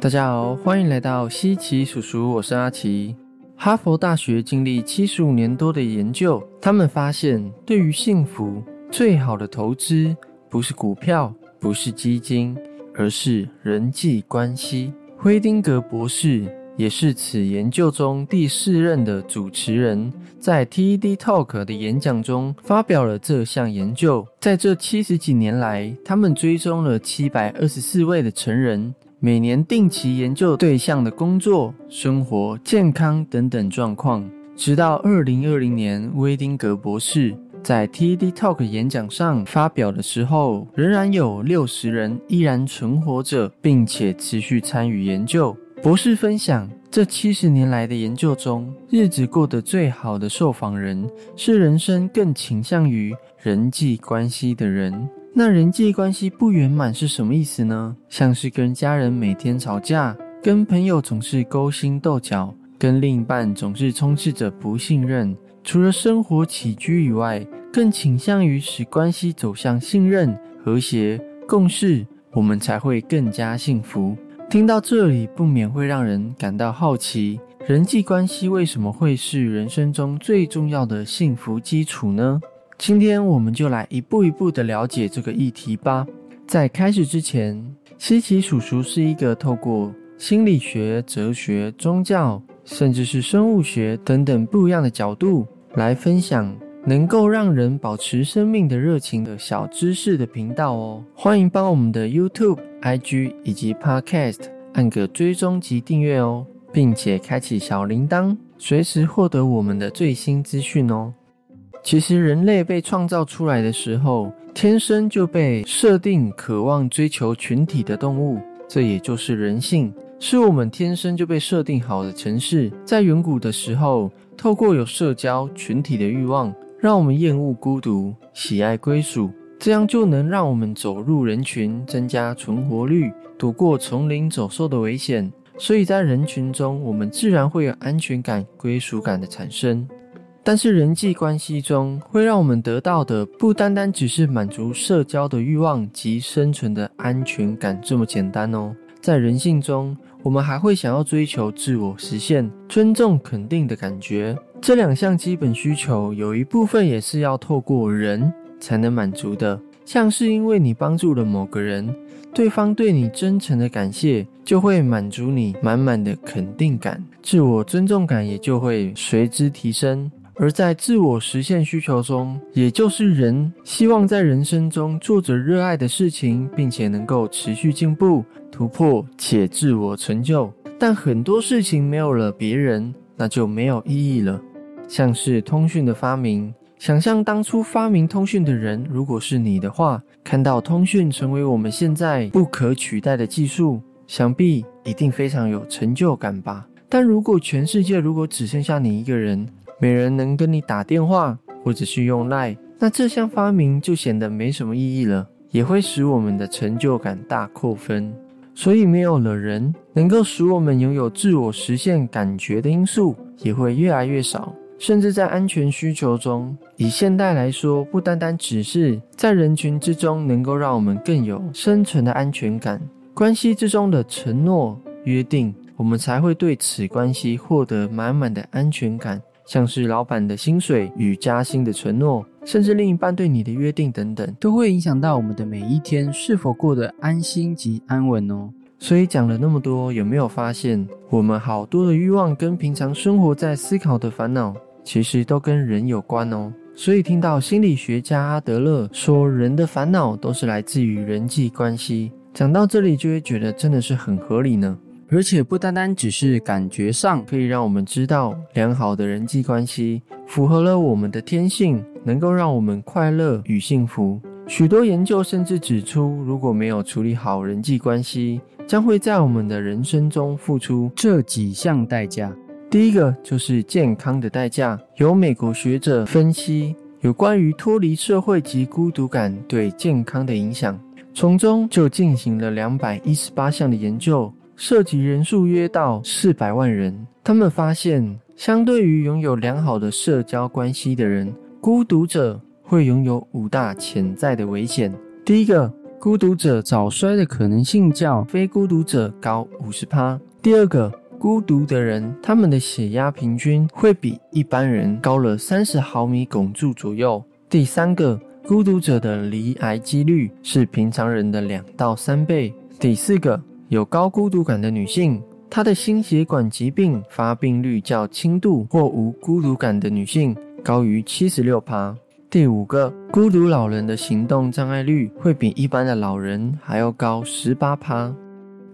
大家好，欢迎来到西奇叔叔，我是阿奇。哈佛大学经历七十五年多的研究，他们发现，对于幸福最好的投资不是股票，不是基金，而是人际关系。辉丁格博士也是此研究中第四任的主持人，在 TED Talk 的演讲中发表了这项研究。在这七十几年来，他们追踪了七百二十四位的成人。每年定期研究对象的工作、生活、健康等等状况，直到二零二零年，威丁格博士在 TED Talk 演讲上发表的时候，仍然有六十人依然存活着，并且持续参与研究。博士分享，这七十年来的研究中，日子过得最好的受访人是人生更倾向于人际关系的人。那人际关系不圆满是什么意思呢？像是跟家人每天吵架，跟朋友总是勾心斗角，跟另一半总是充斥着不信任。除了生活起居以外，更倾向于使关系走向信任、和谐、共事，我们才会更加幸福。听到这里，不免会让人感到好奇：人际关系为什么会是人生中最重要的幸福基础呢？今天我们就来一步一步的了解这个议题吧。在开始之前，西奇叔叔是一个透过心理学、哲学、宗教，甚至是生物学等等不一样的角度来分享能够让人保持生命的热情的小知识的频道哦。欢迎帮我们的 YouTube、IG 以及 Podcast 按个追踪及订阅哦，并且开启小铃铛，随时获得我们的最新资讯哦。其实，人类被创造出来的时候，天生就被设定渴望追求群体的动物，这也就是人性，是我们天生就被设定好的程式。在远古的时候，透过有社交群体的欲望，让我们厌恶孤独，喜爱归属，这样就能让我们走入人群，增加存活率，躲过丛林走兽的危险。所以在人群中，我们自然会有安全感、归属感的产生。但是人际关系中会让我们得到的不单单只是满足社交的欲望及生存的安全感这么简单哦。在人性中，我们还会想要追求自我实现、尊重、肯定的感觉。这两项基本需求有一部分也是要透过人才能满足的。像是因为你帮助了某个人，对方对你真诚的感谢，就会满足你满满的肯定感，自我尊重感也就会随之提升。而在自我实现需求中，也就是人希望在人生中做着热爱的事情，并且能够持续进步、突破且自我成就。但很多事情没有了别人，那就没有意义了。像是通讯的发明，想象当初发明通讯的人如果是你的话，看到通讯成为我们现在不可取代的技术，想必一定非常有成就感吧。但如果全世界如果只剩下你一个人，没人能跟你打电话，或者是用赖，那这项发明就显得没什么意义了，也会使我们的成就感大扣分。所以，没有了人能够使我们拥有自我实现感觉的因素，也会越来越少。甚至在安全需求中，以现代来说，不单单只是在人群之中能够让我们更有生存的安全感，关系之中的承诺约定，我们才会对此关系获得满满的安全感。像是老板的薪水与加薪的承诺，甚至另一半对你的约定等等，都会影响到我们的每一天是否过得安心及安稳哦。所以讲了那么多，有没有发现我们好多的欲望跟平常生活在思考的烦恼，其实都跟人有关哦。所以听到心理学家阿德勒说，人的烦恼都是来自于人际关系，讲到这里就会觉得真的是很合理呢。而且不单单只是感觉上可以让我们知道良好的人际关系符合了我们的天性，能够让我们快乐与幸福。许多研究甚至指出，如果没有处理好人际关系，将会在我们的人生中付出这几项代价。第一个就是健康的代价。有美国学者分析有关于脱离社会及孤独感对健康的影响，从中就进行了两百一十八项的研究。涉及人数约到四百万人。他们发现，相对于拥有良好的社交关系的人，孤独者会拥有五大潜在的危险。第一个，孤独者早衰的可能性较非孤独者高五十趴。第二个，孤独的人，他们的血压平均会比一般人高了三十毫米汞柱左右。第三个，孤独者的罹癌几率是平常人的两到三倍。第四个，有高孤独感的女性，她的心血管疾病发病率较轻度或无孤独感的女性高于七十六趴。第五个，孤独老人的行动障碍率会比一般的老人还要高十八趴。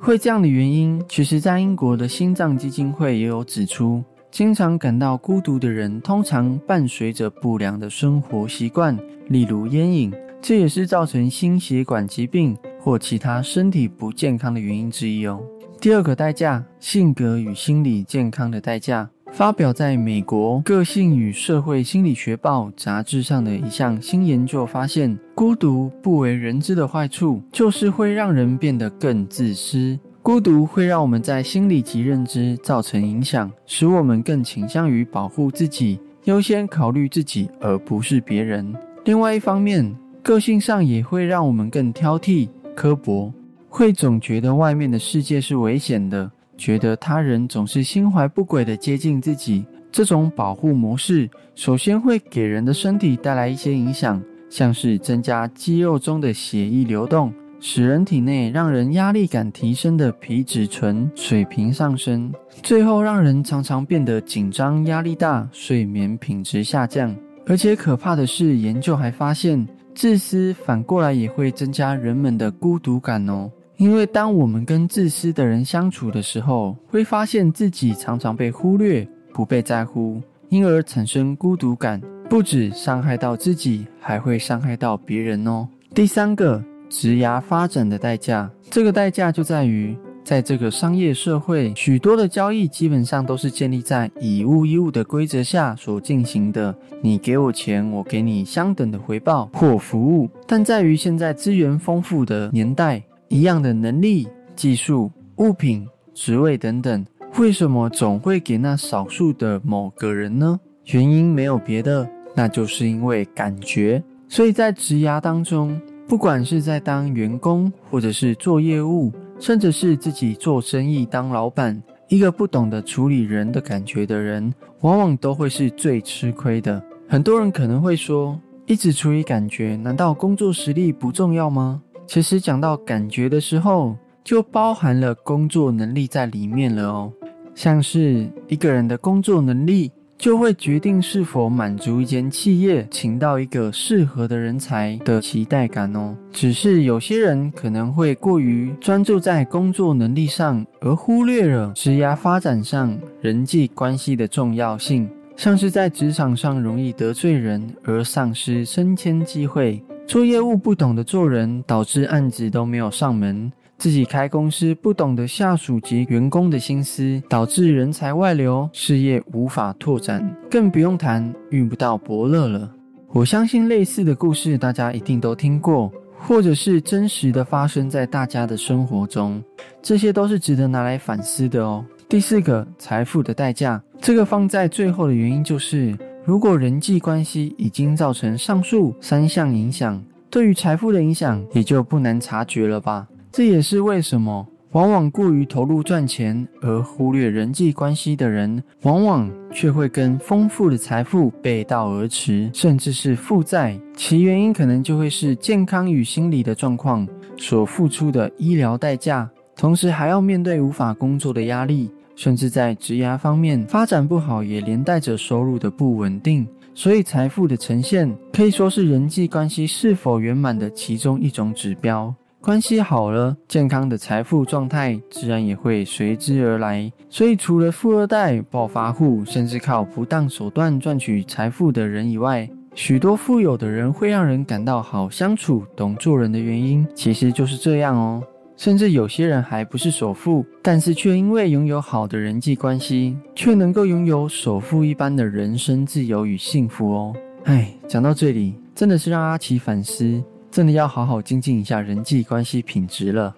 会这样的原因，其实在英国的心脏基金会也有指出，经常感到孤独的人，通常伴随着不良的生活习惯，例如烟瘾，这也是造成心血管疾病或其他身体不健康的原因之一哦。第二个代价，性格与心理健康的代价。发表在美国《个性与社会心理学报》杂志上的一项新研究发现，孤独不为人知的坏处就是会让人变得更自私。孤独会让我们在心理及认知造成影响，使我们更倾向于保护自己，优先考虑自己而不是别人。另外一方面，个性上也会让我们更挑剔、刻薄，会总觉得外面的世界是危险的。觉得他人总是心怀不轨的接近自己，这种保护模式首先会给人的身体带来一些影响，像是增加肌肉中的血液流动，使人体内让人压力感提升的皮质醇水平上升，最后让人常常变得紧张、压力大、睡眠品质下降。而且可怕的是，研究还发现，自私反过来也会增加人们的孤独感哦。因为当我们跟自私的人相处的时候，会发现自己常常被忽略、不被在乎，因而产生孤独感。不止伤害到自己，还会伤害到别人哦。第三个，职涯发展的代价，这个代价就在于，在这个商业社会，许多的交易基本上都是建立在以物易物的规则下所进行的。你给我钱，我给你相等的回报或服务。但在于现在资源丰富的年代。一样的能力、技术、物品、职位等等，为什么总会给那少数的某个人呢？原因没有别的，那就是因为感觉。所以在职涯当中，不管是在当员工，或者是做业务，甚至是自己做生意当老板，一个不懂得处理人的感觉的人，往往都会是最吃亏的。很多人可能会说，一直处理感觉，难道工作实力不重要吗？其实讲到感觉的时候，就包含了工作能力在里面了哦。像是一个人的工作能力，就会决定是否满足一间企业请到一个适合的人才的期待感哦。只是有些人可能会过于专注在工作能力上，而忽略了职业发展上人际关系的重要性，像是在职场上容易得罪人而丧失升迁机会。做业务不懂得做人，导致案子都没有上门；自己开公司不懂得下属及员工的心思，导致人才外流，事业无法拓展，更不用谈遇不到伯乐了。我相信类似的故事大家一定都听过，或者是真实的发生在大家的生活中，这些都是值得拿来反思的哦。第四个，财富的代价，这个放在最后的原因就是。如果人际关系已经造成上述三项影响，对于财富的影响也就不难察觉了吧？这也是为什么往往过于投入赚钱而忽略人际关系的人，往往却会跟丰富的财富背道而驰，甚至是负债。其原因可能就会是健康与心理的状况所付出的医疗代价，同时还要面对无法工作的压力。甚至在职涯方面发展不好，也连带着收入的不稳定。所以，财富的呈现可以说是人际关系是否圆满的其中一种指标。关系好了，健康的财富状态自然也会随之而来。所以，除了富二代、暴发户，甚至靠不当手段赚取财富的人以外，许多富有的人会让人感到好相处、懂做人的原因，其实就是这样哦。甚至有些人还不是首富，但是却因为拥有好的人际关系，却能够拥有首富一般的人生自由与幸福哦。唉，讲到这里，真的是让阿奇反思，真的要好好精进一下人际关系品质了。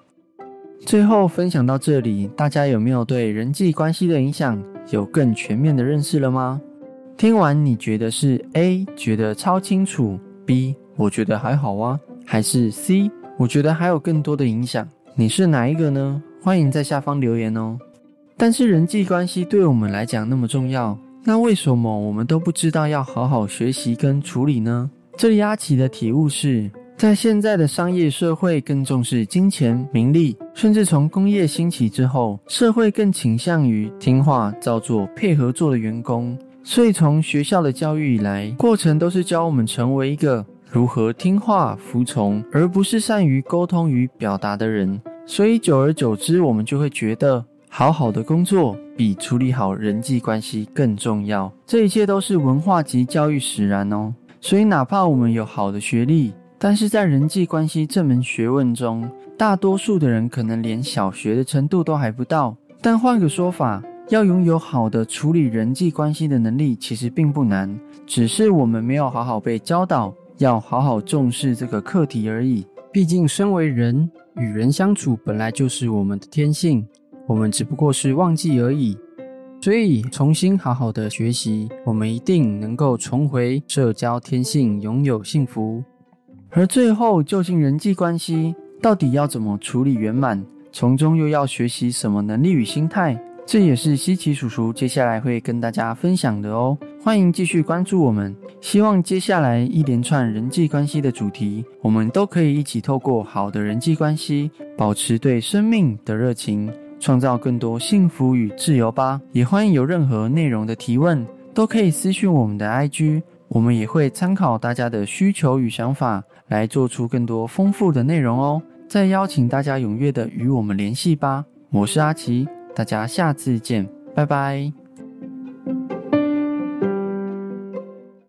最后分享到这里，大家有没有对人际关系的影响有更全面的认识了吗？听完你觉得是 A 觉得超清楚，B 我觉得还好啊，还是 C？我觉得还有更多的影响。你是哪一个呢？欢迎在下方留言哦。但是人际关系对我们来讲那么重要，那为什么我们都不知道要好好学习跟处理呢？这里阿奇的体悟是在现在的商业社会更重视金钱、名利，甚至从工业兴起之后，社会更倾向于听话、照做、配合做的员工。所以从学校的教育以来，过程都是教我们成为一个如何听话、服从，而不是善于沟通与表达的人。所以久而久之，我们就会觉得。好好的工作比处理好人际关系更重要，这一切都是文化及教育使然哦。所以，哪怕我们有好的学历，但是在人际关系这门学问中，大多数的人可能连小学的程度都还不到。但换个说法，要拥有好的处理人际关系的能力，其实并不难，只是我们没有好好被教导，要好好重视这个课题而已。毕竟，身为人，与人相处本来就是我们的天性。我们只不过是忘记而已，所以重新好好的学习，我们一定能够重回社交天性，拥有幸福。而最后，究竟人际关系到底要怎么处理圆满？从中又要学习什么能力与心态？这也是西奇叔叔接下来会跟大家分享的哦。欢迎继续关注我们，希望接下来一连串人际关系的主题，我们都可以一起透过好的人际关系，保持对生命的热情。创造更多幸福与自由吧！也欢迎有任何内容的提问，都可以私讯我们的 IG，我们也会参考大家的需求与想法，来做出更多丰富的内容哦。再邀请大家踊跃的与我们联系吧！我是阿奇，大家下次见，拜拜。